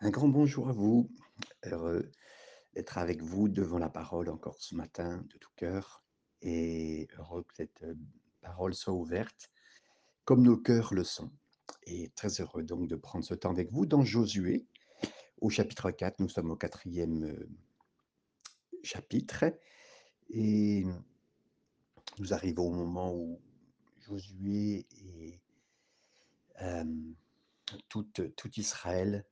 Un grand bonjour à vous, heureux d'être avec vous devant la parole encore ce matin de tout cœur et heureux que cette parole soit ouverte comme nos cœurs le sont. Et très heureux donc de prendre ce temps avec vous dans Josué au chapitre 4. Nous sommes au quatrième chapitre et nous arrivons au moment où Josué et euh, tout, tout Israël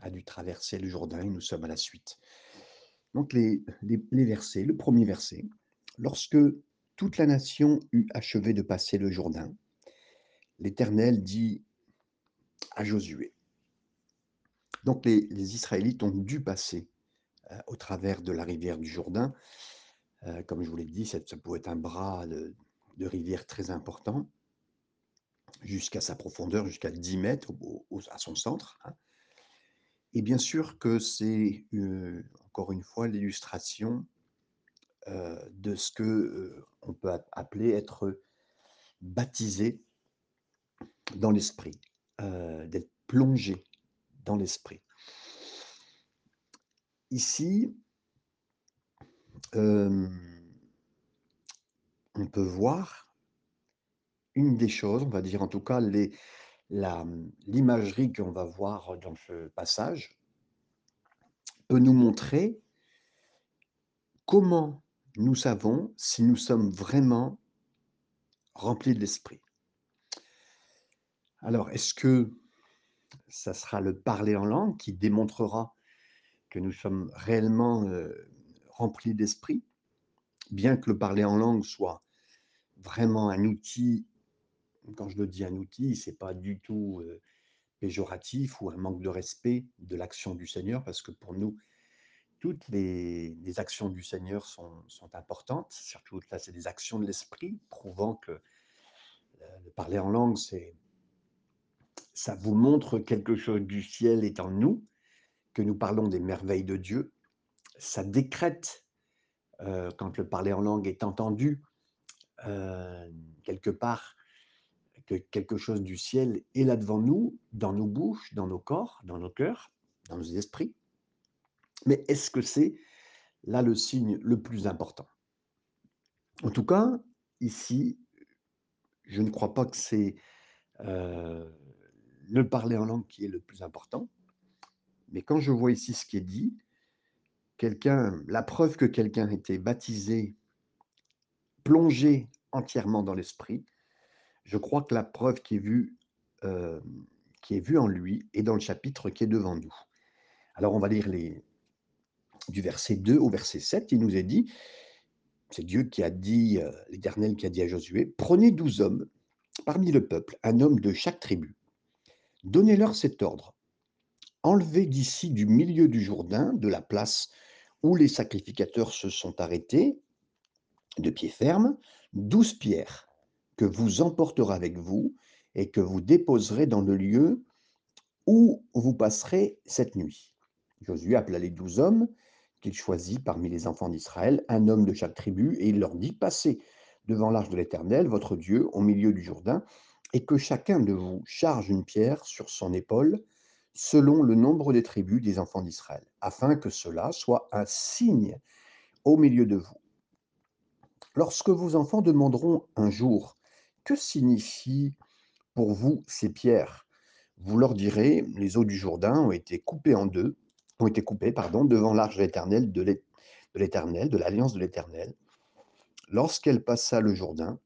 a dû traverser le Jourdain et nous sommes à la suite. Donc les, les, versets, le premier verset, lorsque toute la nation eut achevé de passer le Jourdain, l'Éternel dit à Josué. Donc les, Israélites ont dû passer euh, au travers de la rivière du Jourdain. Euh, comme je vous l'ai dit, ça, pouvait être un bras de, rivière très important, jusqu'à sa profondeur, jusqu'à 10 mètres au, à son centre. Hein. Et bien sûr que c'est, encore une fois, l'illustration de ce que on peut appeler être baptisé dans l'esprit, d'être plongé dans l'esprit. Ici, on peut voir une des choses, on va dire en tout cas les, l'imagerie qu'on va voir dans ce passage peut nous montrer comment nous savons si nous sommes vraiment remplis de l'esprit. Alors, est-ce que ça sera le parler en langue qui démontrera que nous sommes réellement remplis d'esprit, bien que le parler en langue soit vraiment un outil quand je le dis un outil, c'est pas du tout péjoratif ou un manque de respect de l'action du Seigneur, parce que pour nous, toutes les, actions du Seigneur sont, importantes, surtout là, c'est des actions de l'esprit, prouvant que le parler en langue, c'est ça vous montre quelque chose du ciel est en nous, que nous parlons des merveilles de Dieu. Ça décrète, quand le parler en langue est entendu, quelque part, que quelque chose du ciel est là devant nous, dans nos bouches, dans nos corps, dans nos cœurs, dans nos esprits. Mais est-ce que c'est là le signe le plus important? En tout cas, ici, je ne crois pas que c'est euh, le parler en langue qui est le plus important. Mais quand je vois ici ce qui est dit, la preuve que quelqu'un était baptisé, plongé entièrement dans l'esprit, je crois que la preuve qui est vue, euh, qui est vue en lui est dans le chapitre qui est devant nous. Alors on va lire du verset 2 au verset 7, il nous est dit, c'est Dieu qui a dit, euh, l'Éternel qui a dit à Josué, prenez douze hommes parmi le peuple, un homme de chaque tribu. Donnez-leur cet ordre. Enlevez d'ici du milieu du Jourdain, de la place où les sacrificateurs se sont arrêtés, de pied ferme, douze pierres que vous emporterez avec vous et que vous déposerez dans le lieu où vous passerez cette nuit. Josué appela les douze hommes qu'il choisit parmi les enfants d'Israël, un homme de chaque tribu, et il leur dit, passez devant l'arche de l'Éternel, votre Dieu, au milieu du Jourdain, et que chacun de vous charge une pierre sur son épaule, selon le nombre des tribus des enfants d'Israël, afin que cela soit un signe au milieu de vous. Lorsque vos enfants demanderont un jour que signifient pour vous ces pierres? Vous leur direz, les eaux du Jourdain ont été coupées en deux, ont été coupées, pardon, devant l'arche de l'Éternel, de l'Éternel, de l'alliance de l'Éternel. Lorsqu'elle passa le Jourdain,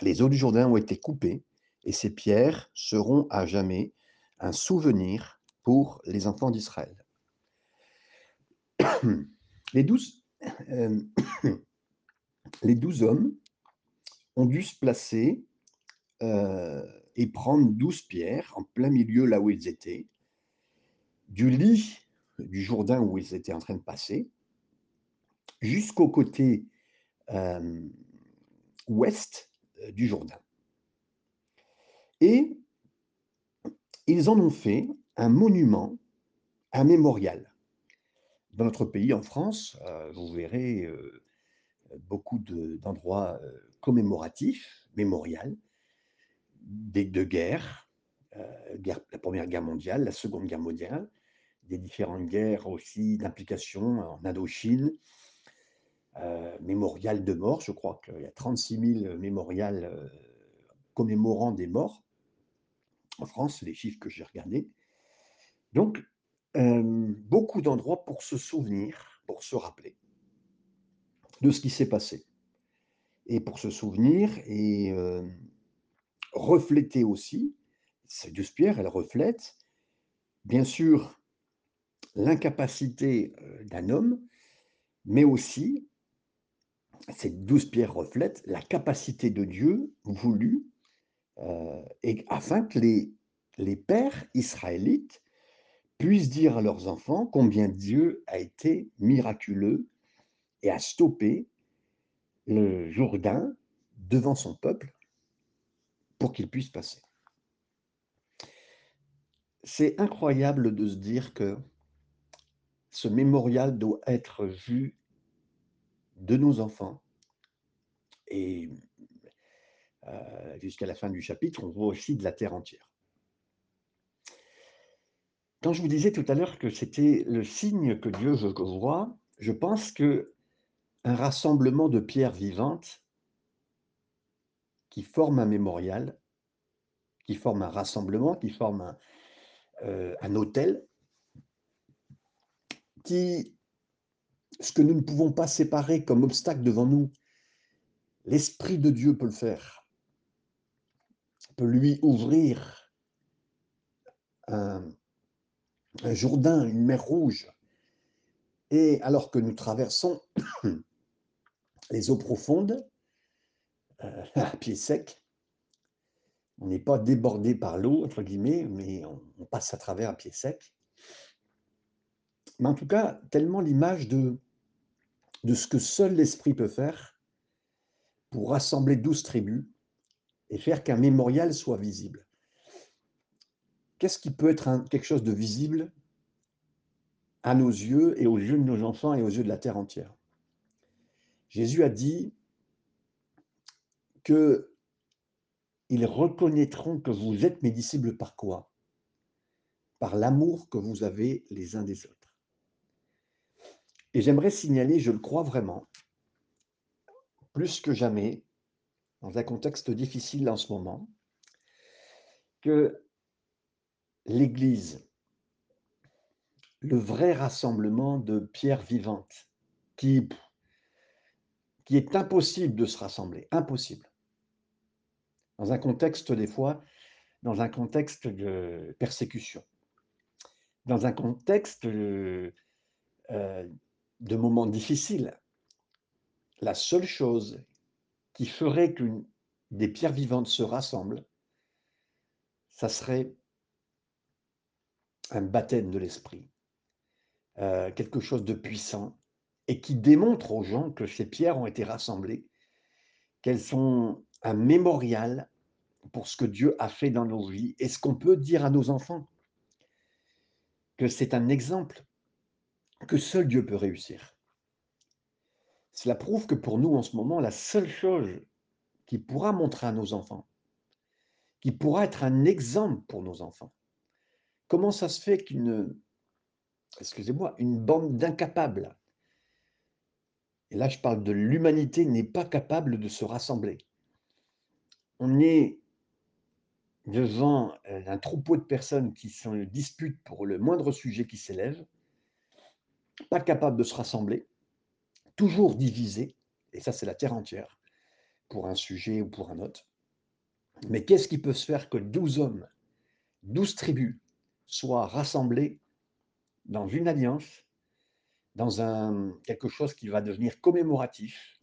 les eaux du Jourdain ont été coupées, et ces pierres seront à jamais un souvenir pour les enfants d'Israël. Les douze, euh, les douze hommes ont dû se placer euh, et prendre douze pierres en plein milieu là où ils étaient, du lit du Jourdain où ils étaient en train de passer, jusqu'au côté euh, ouest euh, du Jourdain. Et ils en ont fait un monument, un mémorial. Dans notre pays, en France, vous verrez beaucoup d'endroits commémoratif, mémorial, des, de guerre, heu, guerre la 1re guerre mondiale, la 2de guerre mondiale, des différentes guerres aussi d'implication en Indochine. Heu, mémorial de morts, je crois qu'il y a 36 000 mémorials, heu, commémorant des morts en France, les chiffres que j'ai regardés. Donc, beaucoup d'endroits pour se souvenir, pour se rappeler de ce qui s'est passé et pour se souvenir et refléter aussi, ces 12 pierres, elles reflètent, bien sûr, l'incapacité, d'un homme, mais aussi ces 12 pierres reflètent la capacité de Dieu voulu, heu et afin que les pères israélites puissent dire à leurs enfants combien Dieu a été miraculeux et a stoppé le Jourdain devant son peuple pour qu'ils puissent passer. C'est incroyable de se dire que ce mémorial doit être vu de nos enfants et heu, jusqu'à la fin du chapitre, on voit aussi de la terre entière. Quand je vous disais tout à l'heure que c'était le signe que Dieu veut je pense qu'un rassemblement de pierres vivantes qui forment un mémorial, qui forment un rassemblement, qui forment un, heu, un autel qui ce que nous ne pouvons pas séparer comme obstacle devant nous, l'Esprit de Dieu peut le faire. Peut lui ouvrir un un Jourdain, une mer Rouge et alors que nous traversons les eaux profondes, heu, à pied sec on n'est pas «débordés par l'eau» entre guillemets, mais on passe à travers à pied sec. Mais en tout cas, tellement l'image de de ce que seul l'Esprit peut faire pour rassembler 12 tribus et faire qu'un mémorial soit visible. Qu'est-ce qui peut être quelque chose de visible à nos yeux et aux yeux de nos enfants et aux yeux de la terre entière? Jésus a dit qu'ils reconnaîtront que vous êtes mes disciples par quoi? Par l'amour que vous avez les uns des autres. Et j'aimerais signaler, je le crois vraiment plus que jamais, dans un contexte difficile en ce moment que l'Église le vrai rassemblement de pierres vivantes qui qui est impossible de se rassembler, impossible. Dans un contexte des fois, dans un contexte de persécution. Dans un contexte, heu heu, de moments difficiles. La seule chose qui ferait qu'une des pierres vivantes se rassemblent ça serait un baptême de l'esprit. Heu, quelque chose de puissant et qui démontre aux gens que ces pierres ont été rassemblées, qu'elles sont un mémorial pour ce que Dieu a fait dans nos vies et ce qu'on peut dire à nos enfants que c'est un exemple que seul Dieu peut réussir. Cela prouve que pour nous, en ce moment, la seule chose qui pourra montrer à nos enfants qui pourra être un exemple pour nos enfants. Comment ça se fait qu'une excusez-moi, une bande d'incapables et là je parle de l'humanité n'est pas capable de se rassembler. On est devant, heu, un troupeau de personnes qui se disputent pour le moindre sujet qui s'élève pas capables de se rassembler, toujours divisés et ça c'est la terre entière, pour un sujet ou pour un autre. Mais qu'est-ce qui peut se faire que 12 hommes, 12 tribus soient rassemblés dans une alliance, dans un quelque chose qui va devenir commémoratif?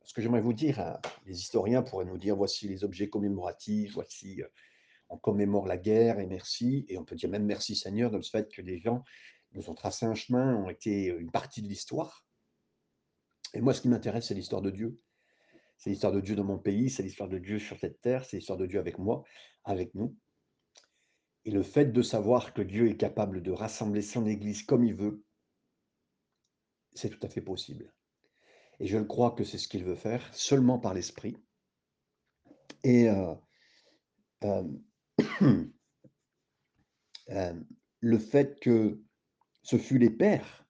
Parce que j'aimerais vous dire, hein, les historiens pourraient nous dire: «Voici les objets commémoratifs, voici, heu, on commémore la guerre et merci» et on peut dire même: «Merci Seigneur» de ce fait que des gens nous ont tracé un chemin, ont été, heu, une partie de l'histoire. Et moi ce qui m'intéresse, c'est l'histoire de Dieu. C'est l'histoire de Dieu dans mon pays, c'est l'histoire de Dieu sur cette terre, c'est l'histoire de Dieu avec moi, avec nous. Et le fait de savoir que Dieu est capable de rassembler son église comme il veut c'est tout à fait possible. Et je le crois que c'est ce qu'il veut faire, seulement par l'esprit. Et heu, hem Hem, le fait que ce fut les pères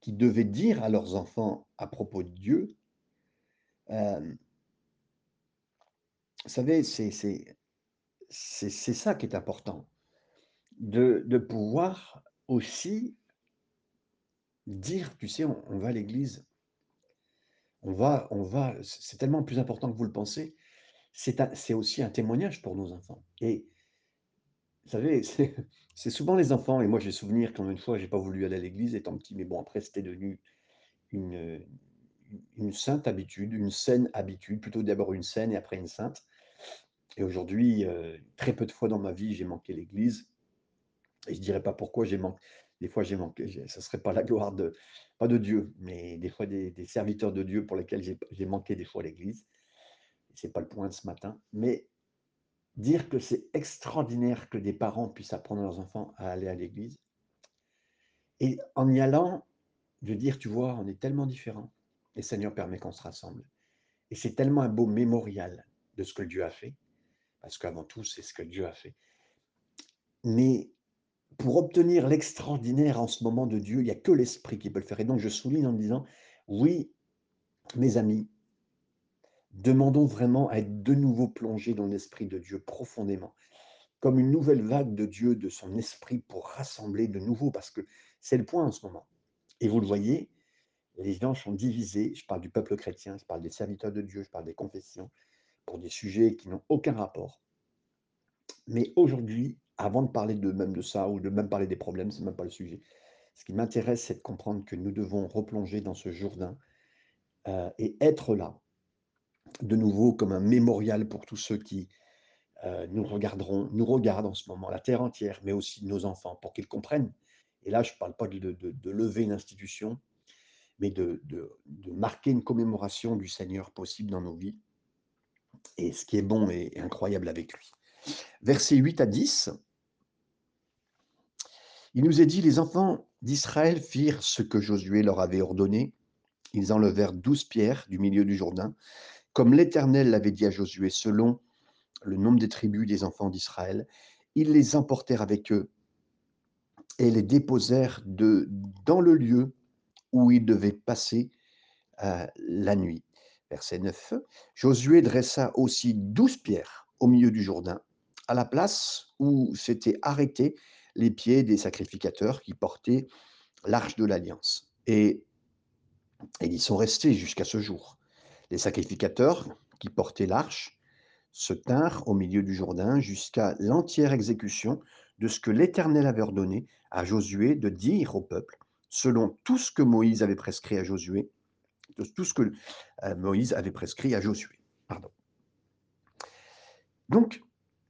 qui devaient dire à leurs enfants à propos de Dieu, vous savez, c'est ça qui est important, de de pouvoir aussi dire: «Tu sais, on va à l'église» on va on va c'est tellement plus important que vous le pensez. C'est aussi un témoignage pour nos enfants. Et vous savez, c'est souvent les enfants et moi j'ai souvenir quand une fois j'ai pas voulu aller à l'église étant petit, mais bon après c'était devenu une, sainte habitude, une saine habitude, plutôt d'abord une saine et après une sainte. Et aujourd'hui, heu, très peu de fois dans ma vie j'ai manqué l'église. Et je dirais pas pourquoi j'ai man des fois j'ai manqué j'ai ça serait pas la gloire de pas de Dieu, mais des fois des serviteurs de Dieu pour lesquels j'ai manqué des fois l'église. C'est pas le point de ce matin, mais dire que c'est extraordinaire que des parents puissent apprendre à leurs enfants à aller à l'église et en y allant, de dire: «Tu vois, on est tellement différents et Seigneur permet qu'on se rassemble» et c'est tellement un beau mémorial de ce que Dieu a fait, parce qu'avant tout, c'est ce que Dieu a fait. Mais pour obtenir l'extraordinaire en ce moment de Dieu, il y a que l'esprit qui peut le faire. Et donc je souligne en disant: «Oui, mes amis» «demandons vraiment à être de nouveau plongés dans l'esprit de Dieu profondément, comme une nouvelle vague de Dieu, de son esprit pour rassembler de nouveau» parce que c'est le point en ce moment. Et vous le voyez, les gens sont divisés, je parle du peuple chrétien, je parle des serviteurs de Dieu, je parle des confessions, pour des sujets qui n'ont aucun rapport. Mais aujourd'hui, avant de parler de même de ça ou de même parler des problèmes, c'est même pas le sujet. Ce qui m'intéresse, c'est de comprendre que nous devons replonger dans ce Jourdain, heu et être là, de nouveau comme un mémorial pour tous ceux qui, heu, nous regarderont nous regardent en ce moment, la terre entière, mais aussi nos enfants pour qu'ils comprennent et là je parle pas de lever une institution, mais de marquer une commémoration du Seigneur possible dans nos vies et ce qui est bon et incroyable avec lui. Versets 8 à 10 il nous est dit: «Les enfants d'Israël firent ce que Josué leur avait ordonné. Ils enlevèrent 12 pierres du milieu du Jourdain, comme l'Éternel l'avait dit à Josué, selon le nombre des tribus des enfants d'Israël. Ils les emportèrent avec eux et les déposèrent de dans le lieu où ils devaient passer, heu, la nuit». Verset 9: «Josué dressa aussi 12 pierres au milieu du Jourdain, à la place où s'étaient arrêtés les pieds des sacrificateurs qui portaient l'arche de l'alliance et et ils y sont restés jusqu'à ce jour. Les sacrificateurs qui portaient l'arche se tinrent au milieu du Jourdain jusqu'à l'entière exécution de ce que l'Éternel avait ordonné à Josué de dire au peuple, selon tout ce que Moïse avait prescrit à Josué, tout ce que, heu, Moïse avait prescrit à Josué, pardon. Donc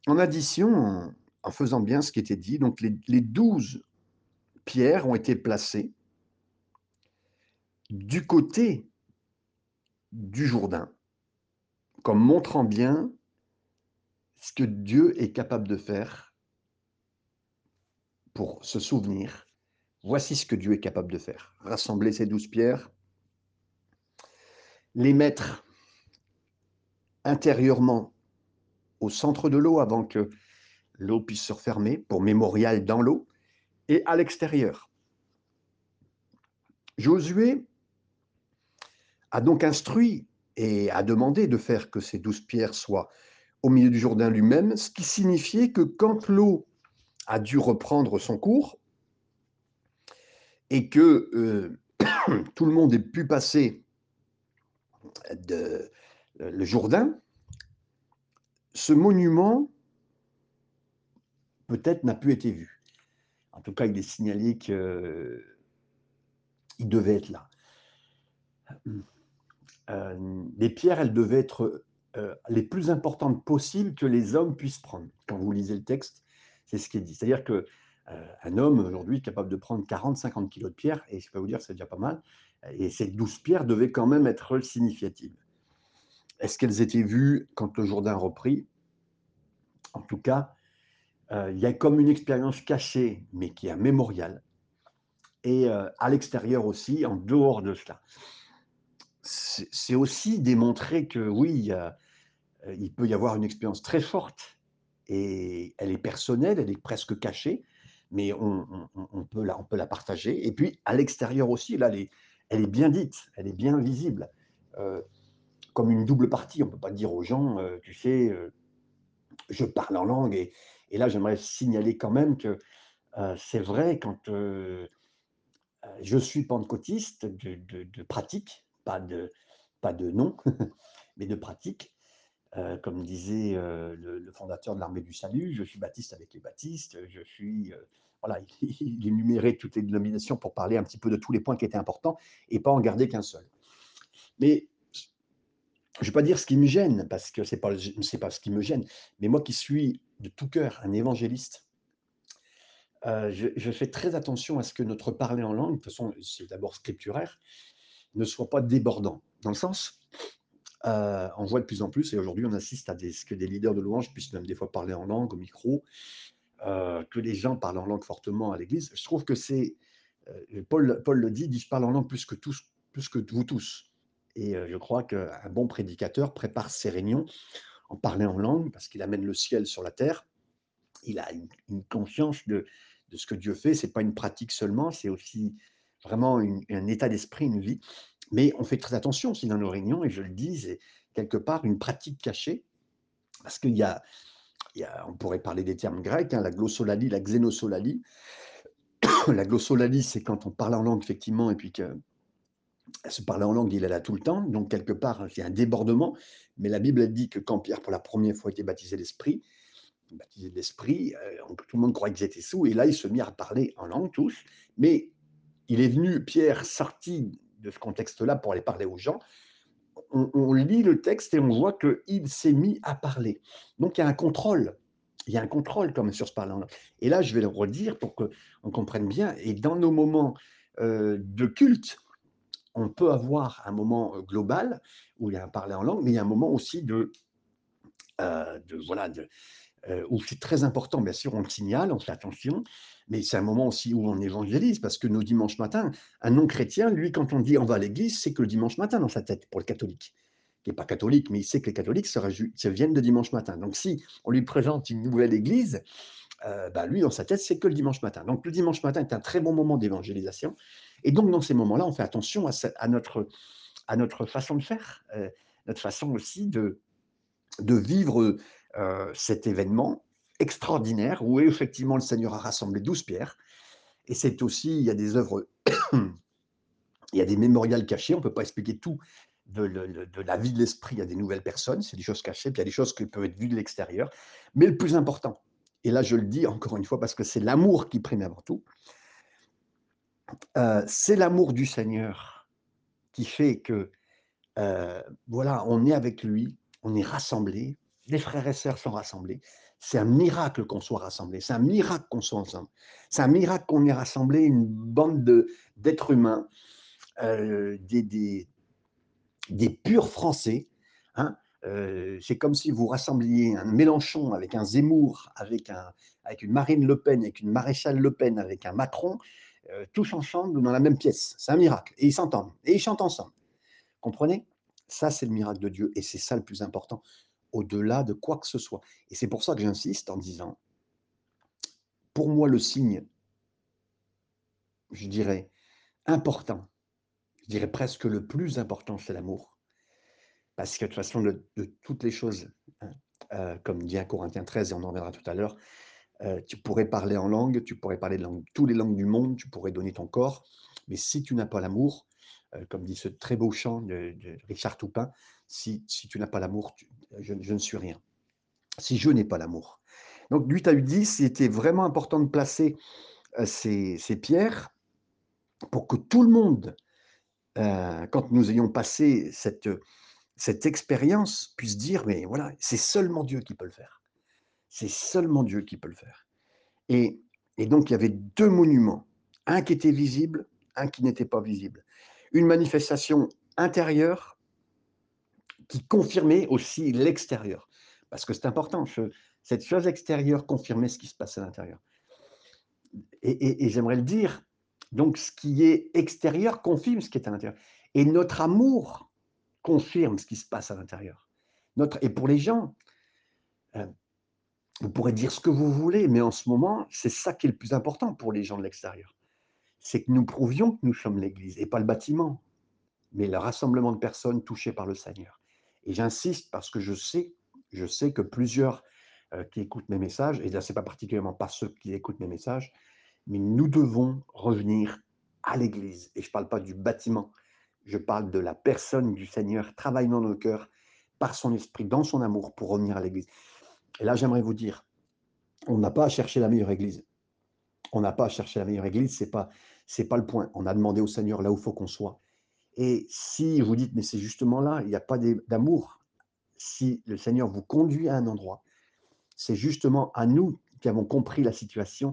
en addition, en faisant bien ce qui était dit, donc les 12 pierres ont été placées du côté du Jourdain, comme montrant bien ce que Dieu est capable de faire pour se souvenir: «Voici ce que Dieu est capable de faire». Rassembler ces 12 pierres les mettre intérieurement au centre de l'eau avant que l'eau puisse se refermer, pour mémorial dans l'eau et à l'extérieur. Josué a donc instruit et a demandé de faire que ces 12 pierres soient au milieu du Jourdain lui-même, ce qui signifiait que quand l'eau a dû reprendre son cours et que, heu, tout le monde ait pu passer de le Jourdain ce monument peut-être n'a plus été vu. En tout cas, il est signalé qu'il devait être là. Hem, les pierres, elles devaient être, heu, les plus importantes possibles que les hommes puissent prendre. Quand vous lisez le texte, c'est ce qui est dit. C'est-à-dire que, heu, un homme aujourd'hui est capable de prendre 40-50 kilogrammes de pierres et je peux vous dire, c'est déjà pas mal et ces 12 pierres devaient quand même être significatives. Est-ce qu'elles étaient vues quand le Jourdain reprit? En tout cas, il y a comme une expérience cachée, mais qui est un mémorial et heu, à l'extérieur aussi, en dehors de cela. C'est aussi démontrer que oui, heu, il peut y avoir une expérience très forte et elle est personnelle, elle est presque cachée, mais on, peut, la, partager. Et puis à l'extérieur aussi, là, elle est, bien dite, elle est bien visible, euh, comme une double partie. On ne peut pas dire aux gens, euh, tu sais, euh, je parle en langue. Et, et là, j'aimerais signaler quand même que c'est vrai quand je suis pentecôtiste de, pratique, pas de, pas de nom, mais de pratique. Euh, comme disait euh, le, fondateur de l'armée du salut, je suis baptiste avec les baptistes, je suis... Euh, voilà, il, énumérait toutes les dénominations pour parler un petit peu de tous les points qui étaient importants et pas en garder qu'un seul. Mais je ne vais pas dire ce qui me gêne, parce que ce n'est pas ce qui me gêne, mais moi qui suis de tout cœur un évangéliste, je, je, fais très attention à ce que notre parler en langue, de toute façon c'est d'abord scripturaire, ne soit pas débordant. Dans le sens, euh, on voit de plus en plus, et aujourd'hui on assiste à ce que des leaders de louange puissent même des fois parler en langue au micro, euh, que les gens parlent en langue fortement à l'église. Je trouve que c'est, euh, Paul, Paul le dit, dit je parle en langue plus que tous, plus que vous tous. Et je crois qu'un bon prédicateur prépare ses réunions en parlant en langue parce qu'il amène le ciel sur la terre. Il a une, conscience de, de, ce que Dieu fait. C'est pas une pratique seulement, c'est aussi vraiment un état d'esprit, une vie. Mais on fait très attention aussi dans nos réunions, et je le dis, c'est quelque part une pratique cachée, parce qu'il y a, on pourrait parler des termes grecs, hein, la glossolalie, la xénosolalie. la glossolalie, c'est quand on parle en langue, effectivement, et puis que se parler en langue, il est là tout le temps. Donc, quelque part, c'est un débordement. Mais la Bible dit que quand Pierre, pour la première fois, était baptisé l'Esprit, baptisé l'Esprit, euh, tout le monde croyait qu'ils étaient sous. Et là, ils se mirent à parler en langue tous. Mais il est venu, Pierre, sorti de ce contexte-là pour aller parler aux gens, on, lit le texte et on voit qu'il s'est mis à parler. Donc il y a un contrôle. Il y a un contrôle comme sur ce parlant-là. Et là, je vais le redire pour qu'on comprenne bien. Et dans nos moments euh, de culte, on peut avoir un moment global où il y a un parler en langue, mais il y a un moment aussi de, voilà, où c'est très important, bien sûr, on le signale, on fait attention, mais c'est un moment aussi où on évangélise, parce que nos dimanches matins, un non-chrétien, lui, quand on dit on va à l'église, c'est que le dimanche matin dans sa tête, pour le catholique, qui n'est pas catholique, mais il sait que les catholiques se, viennent de dimanche matin. Donc si on lui présente une nouvelle église, euh, bah, lui, dans sa tête, c'est que le dimanche matin. Donc le dimanche matin est un très bon moment d'évangélisation, et donc dans ces moments-là, on fait attention à, notre, façon de faire, euh, notre façon aussi de, vivre euh, cet événement extraordinaire où effectivement le Seigneur a rassemblé douze pierres. Et c'est aussi, il y a des œuvres, il y a des mémorials cachés, on ne peut pas expliquer tout de, la vie de l'esprit à des nouvelles personnes, c'est des choses cachées, puis il y a des choses qui peuvent être vues de l'extérieur. Mais le plus important, et là je le dis encore une fois parce que c'est l'amour qui prime avant tout, euh, c'est l'amour du Seigneur qui fait que, euh, voilà, on est avec lui, on est rassemblés, les frères et sœurs sont rassemblés. C'est un miracle qu'on soit rassemblés. C'est un miracle qu'on soit ensemble. C'est un miracle qu'on ait rassemblé une bande d'êtres humains, euh, des, des, purs Français. Hein. C'est comme si vous rassembliez un Mélenchon avec un Zemmour, avec, un, avec une Marine Le Pen, avec une Maréchale Le Pen, avec un Macron, euh, tous ensemble dans la même pièce. C'est un miracle. Et ils s'entendent. Et ils chantent ensemble. Comprenez? Ça, c'est le miracle de Dieu. Et c'est ça le plus important au-delà de quoi que ce soit. Et c'est pour ça que j'insiste en disant, pour moi, le signe, je dirais, important, je dirais presque le plus important, c'est l'amour. Parce que de toute façon, de, toutes les choses, hein, euh, comme dit un Corinthiens 13, et on en reviendra tout à l'heure, euh, tu pourrais parler en langue, tu pourrais parler toutes les langues du monde, tu pourrais donner ton corps, mais si tu n'as pas l'amour, euh, comme dit ce très beau chant de, Richard Toupin, si, tu n'as pas l'amour, je, ne suis rien. Si je n'ai pas l'amour. Donc, 8 à 10, c'était vraiment important de placer euh, ces, pierres pour que tout le monde, quand nous ayons passé cette, cette expérience, puisse dire, mais voilà, c'est seulement Dieu qui peut le faire. C'est seulement Dieu qui peut le faire. Et, et donc, il y avait deux monuments, un qui était visible, un qui n'était pas visible une manifestation intérieure qui confirmait aussi l'extérieur. Parce que c'est important, cette chose extérieure confirmait ce qui se passe à l'intérieur. Et, j'aimerais le dire, donc ce qui est extérieur confirme ce qui est à l'intérieur. Et notre amour confirme ce qui se passe à l'intérieur. Notre, et pour les gens, euh, Vous pourrez dire ce que vous voulez, mais en ce moment, c'est ça qui est le plus important pour les gens de l'extérieur. C'est que nous prouvions que nous sommes l'Église et pas le bâtiment, mais le rassemblement de personnes touchées par le Seigneur. Et j'insiste parce que je sais, je sais que plusieurs euh, qui écoutent mes messages, et là, ce n'est pas particulièrement pas ceux qui écoutent mes messages, mais nous devons revenir à l'Église. Et je ne parle pas du bâtiment, je parle de la personne du Seigneur travaillant dans nos cœurs par son esprit, dans son amour, pour revenir à l'Église. Et là, j'aimerais vous dire, on n'a pas à chercher la meilleure Église. On n'a pas à chercher la meilleure Église, c'est pas c'est pas le point. On a demandé au Seigneur là où faut qu'on soit. Et si vous dites, mais c'est justement là, il n'y a pas d'amour, si le Seigneur vous conduit à un endroit, c'est justement à nous qui avons compris la situation.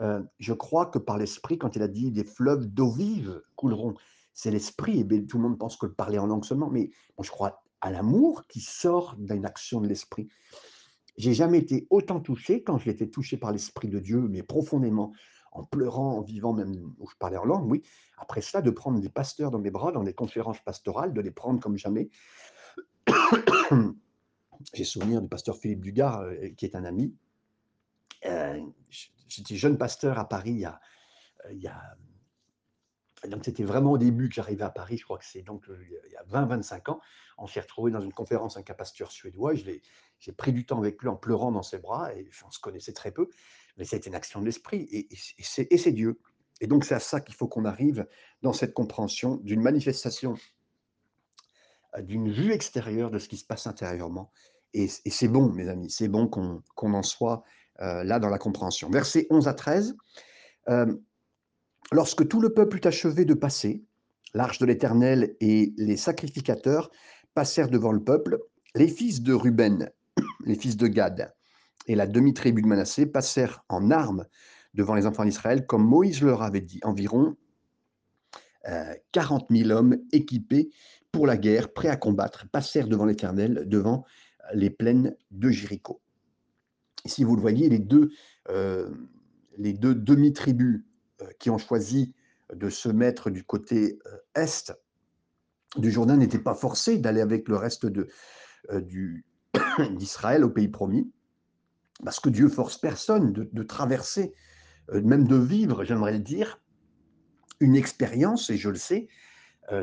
Euh, je crois que par l'Esprit, quand il a dit des fleuves d'eau vive couleront, c'est l'Esprit, et tout le monde pense que parler en langue seulement, mais je crois à l'amour qui sort d'une action de l'Esprit. J'ai jamais été autant touché quand j'ai été touché par l'Esprit de Dieu, mais profondément, en pleurant, en vivant même où je parlais en langue, oui. Après cela, de prendre des pasteurs dans mes bras, dans des conférences pastorales, de les prendre comme jamais. J'ai souvenir du pasteur Philippe Dugard, euh, qui est un ami. Euh, j'étais jeune pasteur à Paris il y a, il y a donc c'était vraiment au début que j'arrivais à Paris, je crois que c'est donc il y a 20-25 ans. On s'est retrouvé dans une conférence un pasteur suédois. J'ai pris du temps avec lui en pleurant dans ses bras et on se connaissait très peu, mais c'était une action de l'esprit et, et c'est Dieu. Et donc c'est à ça qu'il faut qu'on arrive dans cette compréhension d'une manifestation, d'une vue extérieure de ce qui se passe intérieurement. Et, c'est bon, mes amis, c'est bon qu'on en soit là dans la compréhension. Versets 11 à 13. Lorsque tout le peuple eut achevé de passer, l'arche de l'Éternel et les sacrificateurs passèrent devant le peuple, les fils de Ruben, les fils de Gad et la demi-tribu de Manassé passèrent en armes devant les enfants d'Israël, comme Moïse leur avait dit, environ euh, 40 000 hommes équipés pour la guerre, prêts à combattre, passèrent devant l'Éternel, devant les plaines de Jéricho. Ici, vous le voyez, les deux, euh, les deux demi-tribus euh, qui ont choisi de se mettre du côté euh, est du Jourdain n'étaient pas forcés d'aller avec le reste euh, d'Israël au pays promis, parce que Dieu force personne de, traverser, même de vivre, j'aimerais le dire, une expérience, et je le sais,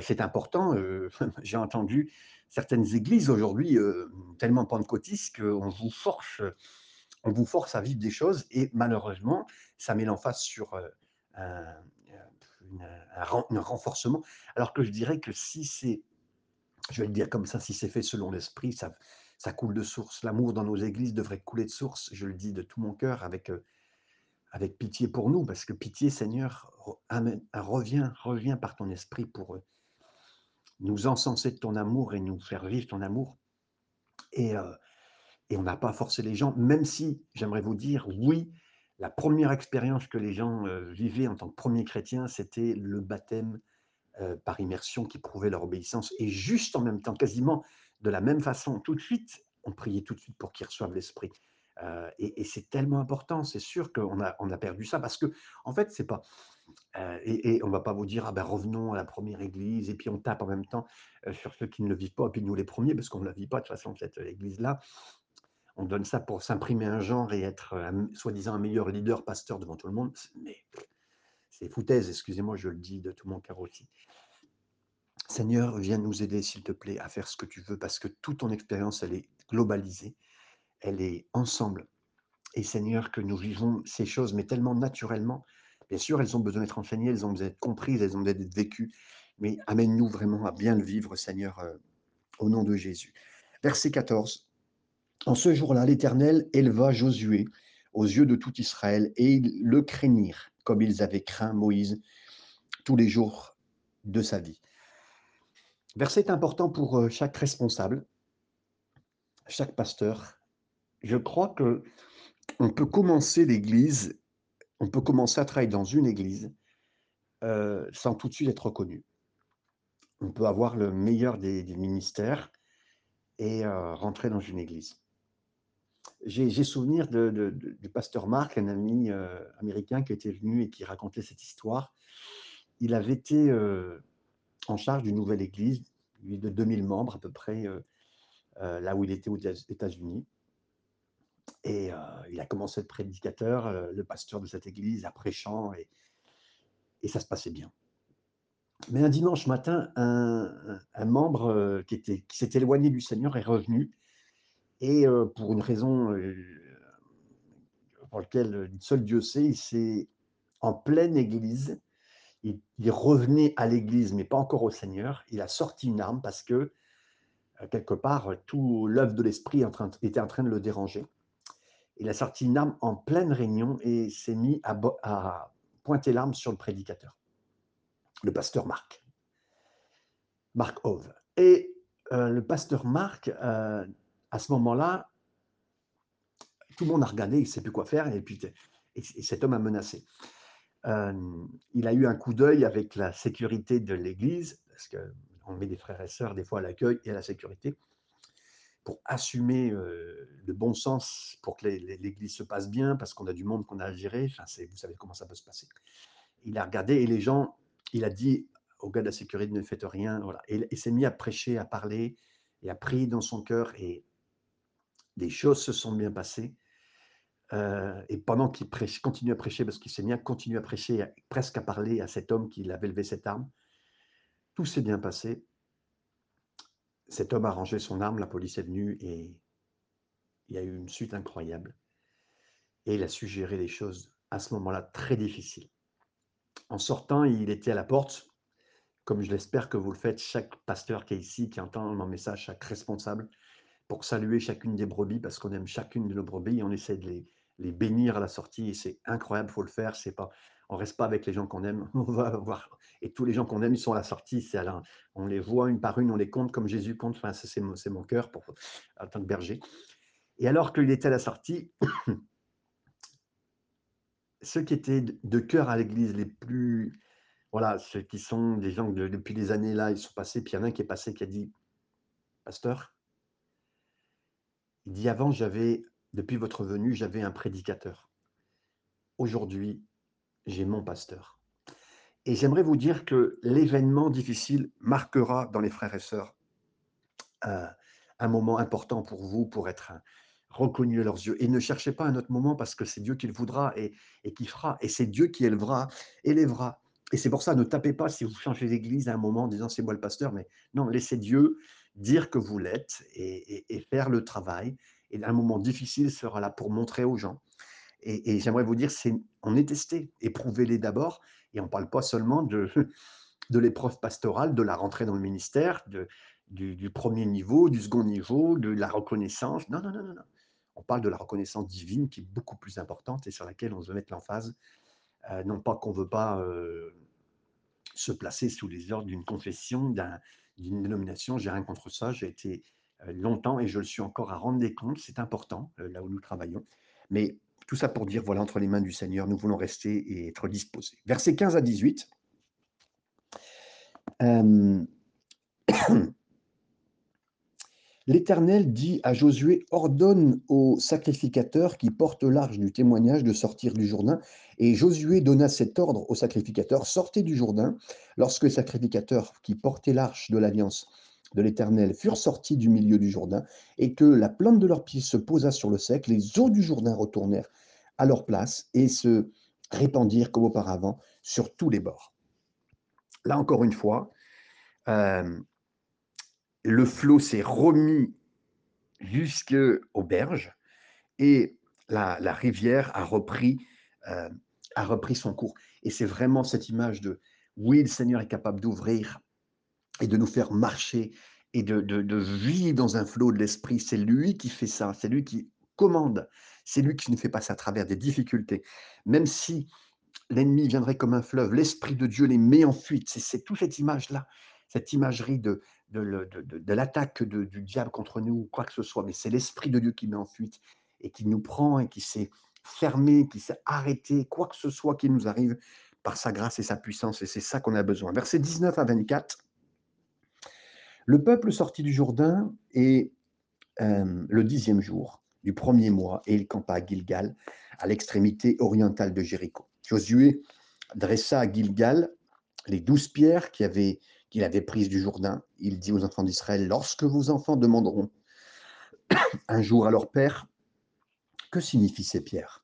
c'est important. J'ai entendu certaines églises aujourd'hui tellement pentecôtistes qu'on vous force, on vous force à vivre des choses, et malheureusement, ça met l'emphase sur un, renforcement. Alors que je dirais que si c'est, je vais le dire comme ça, si c'est fait selon l'esprit, ça, ça coule de source. L'amour dans nos églises devrait couler de source, je le dis de tout mon cœur, avec, euh, avec pitié pour nous, parce que pitié, Seigneur, reviens, reviens par ton esprit pour euh, nous encenser de ton amour et nous faire vivre ton amour. Et, euh, et on n'a pas forcé les gens, même si, j'aimerais vous dire, oui, la première expérience que les gens vivaient en tant que premiers chrétiens, c'était le baptême par immersion qui prouvait leur obéissance. Et juste en même temps, quasiment de la même façon, tout de suite, on priait tout de suite pour qu'ils reçoivent l'Esprit. et, c'est tellement important, c'est sûr qu'on a, on a perdu ça, parce que, en fait, c'est pas. et, on ne va pas vous dire, ah ben revenons à la première église, et puis on tape en même temps sur ceux qui ne le vivent pas, et puis nous les premiers, parce qu'on ne la vit pas de toute façon, cette église-là on donne ça pour s'imprimer un genre et être soi-disant un meilleur leader, pasteur devant tout le monde. Mais c'est foutaise, excusez-moi, je le dis de tout mon cœur aussi. Seigneur, viens nous aider, s'il te plaît, à faire ce que tu veux, parce que toute ton expérience, elle est globalisée, elle est ensemble. Et Seigneur, que nous vivons ces choses, mais tellement naturellement. Bien sûr, elles ont besoin d'être enseignées, elles ont besoin d'être comprises, elles ont besoin d'être vécues, mais amène-nous vraiment à bien le vivre, Seigneur, euh, au nom de Jésus. Verset 14. En ce jour-là, l'Éternel éleva Josué aux yeux de tout Israël, et ils le craignirent, comme ils avaient craint Moïse tous les jours de sa vie. Verset important pour euh, chaque responsable, chaque pasteur. Je crois que on peut commencer l'Église, on peut commencer à travailler dans une Église euh, sans tout de suite être reconnu. On peut avoir le meilleur des, ministères et euh, rentrer dans une Église j'ai souvenir de, du pasteur Marc, un ami euh, américain qui était venu et qui racontait cette histoire. Il avait été euh, en charge d'une nouvelle église, de 2000 membres à peu près, euh, là où il était aux États-Unis. Et il a commencé être prédicateur, le pasteur de cette église, à prêchant, et, ça se passait bien. Mais un dimanche matin, un, membre qui, s'était éloigné du Seigneur est revenu, et pour une raison pour laquelle seul Dieu sait, il s'est en pleine église, il, revenait à l'église, mais pas encore au Seigneur, il a sorti une arme parce que quelque part, tout l'œuvre de l'esprit était en train de le déranger. Il a sorti une arme en pleine réunion et s'est mis à, pointer l'arme sur le prédicateur, le pasteur Marc, Marc Hove. Et le pasteur Marc, à ce moment-là, tout le monde a regardé, il ne sait plus quoi faire, et puis cet homme a menacé. Euh, il a eu un coup d'œil avec la sécurité de l'Église, parce qu'on met des frères et sœurs des fois à l'accueil et à la sécurité pour assumer le bon sens, pour que l'Église se passe bien, parce qu'on a du monde qu'on a à gérer. Vous savez comment ça peut se passer. Il a regardé et les gens, il a dit au gars de la sécurité, ne faites rien. Voilà. Et il s'est mis à prêcher, à parler, et à prier dans son cœur. Et des choses se sont bien passées. et pendant qu'il continue à prêcher, parce qu'il s'est mis à continuer à prêcher, presque à parler à cet homme qui avait levé cette arme, tout s'est bien passé. Cet homme a rangé son arme, la police est venue et il y a eu une suite incroyable. Et il a suggéré des choses à ce moment-là très difficiles. En sortant, il était à la porte, comme je l'espère que vous le faites, chaque pasteur qui est ici, qui entend mon message, chaque responsable, pour saluer chacune des brebis, parce qu'on aime chacune de nos brebis, et on essaie de les, les bénir à la sortie, et c'est incroyable, faut le faire, c'est pas on reste pas avec les gens qu'on aime, on va voir. Et tous les gens qu'on aime, ils sont à la sortie. C'est on les voit une par une, on les compte comme Jésus compte. Enfin, c'est mon, mon cœur pour, en tant que berger. Et alors qu'il était à la sortie, ceux qui étaient de cœur à l'église, les plus, voilà, ceux qui sont des gens depuis des années là, ils sont passés. Puis il y en a un qui est passé qui a dit, pasteur, il dit avant j'avais, depuis votre venue, j'avais un prédicateur. Aujourd'hui, j'ai mon pasteur. Et j'aimerais vous dire que l'événement difficile marquera dans les frères et sœurs euh, un moment important pour vous, pour être reconnu à leurs yeux. Et ne cherchez pas un autre moment parce que c'est Dieu qui le voudra et, qui fera. Et c'est Dieu qui élevera, élèvera. Et c'est pour ça, ne tapez pas si vous changez d'église à un moment en disant c'est moi le pasteur, mais non, laissez Dieu dire que vous l'êtes et, faire le travail. Et un moment difficile sera là pour montrer aux gens et, j'aimerais vous dire, on est testé, éprouvez-les d'abord, et on ne parle pas seulement de, l'épreuve pastorale, de la rentrée dans le ministère, du, premier niveau, du second niveau, de la reconnaissance. Non, non, non, non. On parle de la reconnaissance divine qui est beaucoup plus importante et sur laquelle on veut mettre l'emphase. Euh, non pas qu'on ne veut pas euh, se placer sous les ordres d'une confession, d'une dénomination. J'ai rien contre ça. J'ai été euh, longtemps et je le suis encore à rendre des comptes. C'est important là où nous travaillons. Mais tout ça pour dire, voilà, entre les mains du Seigneur, nous voulons rester et être disposés. Versets 15 à 18. Euh, L'Éternel dit à Josué, ordonne au sacrificateur qui porte l'arche du témoignage de sortir du Jourdain. Et Josué donna cet ordre au sacrificateur, sortez du Jourdain. Lorsque les sacrificateurs qui portaient l'arche de l'alliance de l'Éternel furent sortis du milieu du Jourdain, et que la plante de leurs pieds se posa sur le sec, les eaux du Jourdain retournèrent à leur place et se répandirent comme auparavant sur tous les bords. Là encore une fois, euh, le flot s'est remis jusqu'aux berges et la, rivière a repris, euh, a repris son cours. Et c'est vraiment cette image de oui, le Seigneur est capable d'ouvrir et de nous faire marcher et de, de, vivre dans un flot de l'esprit. C'est lui qui fait ça, c'est lui qui commande, c'est lui qui ne fait pas ça à travers des difficultés. Même si l'ennemi viendrait comme un fleuve, l'esprit de Dieu les met en fuite. C'est toute cette image-là, cette imagerie de, de, l'attaque du diable contre nous, quoi que ce soit. Mais c'est l'esprit de Dieu qui met en fuite et qui nous prend et qui s'est fermé, qui s'est arrêté, quoi que ce soit qui nous arrive par sa grâce et sa puissance. Et c'est ça qu'on a besoin. Versets 19 à 24. Le peuple sortit du Jourdain et euh, le dixième jour du premier mois, et il campa à Gilgal, à l'extrémité orientale de Jéricho. Josué dressa à Gilgal les douze pierres qu'il avait, qu'il avait prises du Jourdain. Il dit aux enfants d'Israël, lorsque vos enfants demanderont un jour à leur père, Que signifient ces pierres?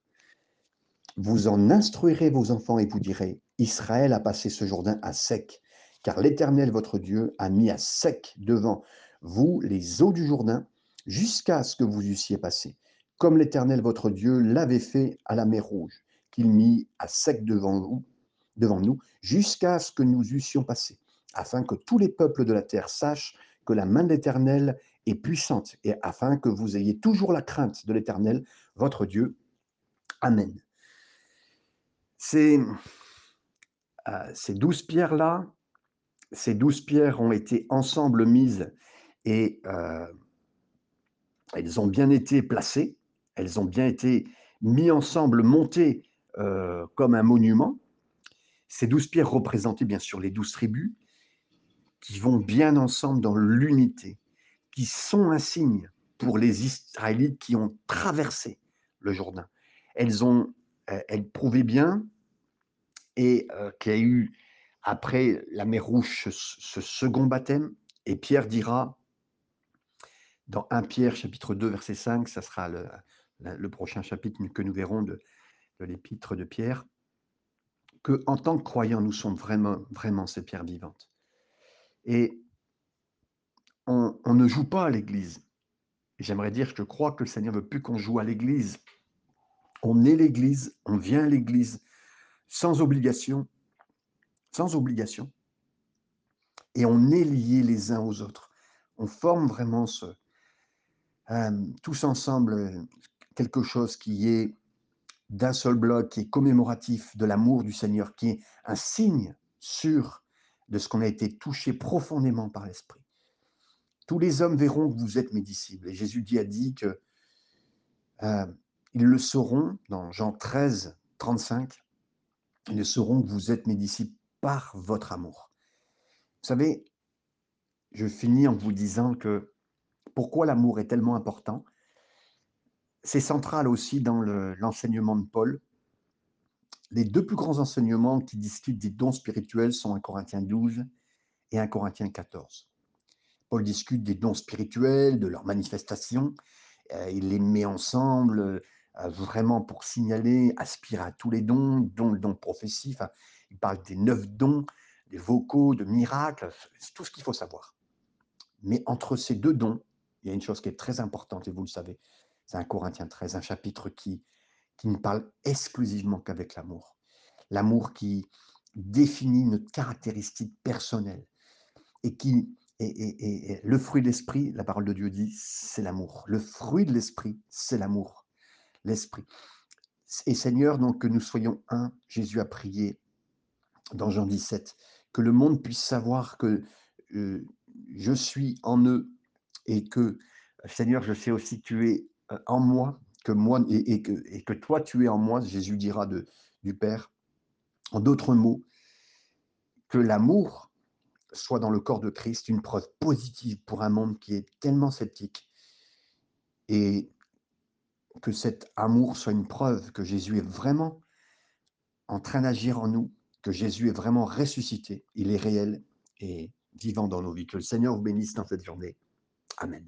Vous en instruirez vos enfants et vous direz, Israël a passé ce Jourdain à sec, car l'Éternel votre Dieu a mis à sec devant vous les eaux du Jourdain, jusqu'à ce que vous eussiez passé, comme l'Éternel votre Dieu l'avait fait à la mer Rouge, qu'il mit à sec devant devant nous, jusqu'à ce que nous eussions passé, afin que tous les peuples de la terre sachent que la main de l'Éternel est puissante, et afin que vous ayez toujours la crainte de l'Éternel, votre Dieu. Amen. Ces, euh, douze pierres-là, ces douze pierres ont été ensemble mises et euh, elles ont bien été placées, elles ont bien été mises ensemble, montées euh, comme un monument. Ces douze pierres représentaient bien sûr les douze tribus qui vont bien ensemble dans l'unité, qui sont un signe pour les Israélites qui ont traversé le Jourdain. Elles ont, euh, elles prouvaient bien et euh, qu'il y a eu après la mer Rouge ce, second baptême. Et Pierre dira dans 1 Pierre chapitre 2 verset 5, ça sera le, prochain chapitre que nous verrons de, de l'épître de Pierre, que en tant que croyants, nous sommes vraiment, vraiment ces pierres vivantes. Et on, ne joue pas à l'Église. J'aimerais dire, je crois que le Seigneur veut plus qu'on joue à l'Église. On est l'Église, on vient à l'Église sans obligation, sans obligation, et on est liés les uns aux autres. On forme vraiment euh, tous ensemble quelque chose qui est d'un seul bloc, qui est commémoratif de l'amour du Seigneur, qui est un signe sûr de ce qu'on a été touché profondément par l'Esprit. Tous les hommes verront que vous êtes mes disciples. Et Jésus dit, a dit que euh, ils le sauront dans Jean 13, 35. Ils le sauront que vous êtes mes disciples par votre amour. Vous savez, je finis en vous disant que pourquoi l'amour est tellement important. C'est central aussi dans l'enseignement de Paul. Les deux plus grands enseignements qui discutent des dons spirituels sont 1 Corinthiens 12 et 1 Corinthiens 14. Paul discute des dons spirituels, de leurs manifestations. Euh, il les met ensemble euh, vraiment pour signaler, aspirer à tous les dons, dont le don de prophétie. il parle des neuf dons, des vocaux, de miracles, c'est tout ce qu'il faut savoir. Mais entre ces deux dons, il y a une chose qui est très importante, et vous le savez, c'est un Corinthiens 13, un chapitre qui, qui ne parle exclusivement qu'avec l'amour. L'amour qui définit notre caractéristique personnelle et qui et, le fruit de l'esprit, la parole de Dieu dit, c'est l'amour. Le fruit de l'esprit, c'est l'amour. L'esprit. Et Seigneur, donc que nous soyons un, Jésus a prié dans Jean 17, que le monde puisse savoir que euh, je suis en eux et que, Seigneur, je sais aussi tu es euh, en moi, que moi et, que, toi tu es en moi, Jésus dira du Père. En d'autres mots, que l'amour soit dans le corps de Christ une preuve positive pour un monde qui est tellement sceptique et que cet amour soit une preuve que Jésus est vraiment en train d'agir en nous, que Jésus est vraiment ressuscité, il est réel et vivant dans nos vies. Que le Seigneur vous bénisse dans cette journée. Amen.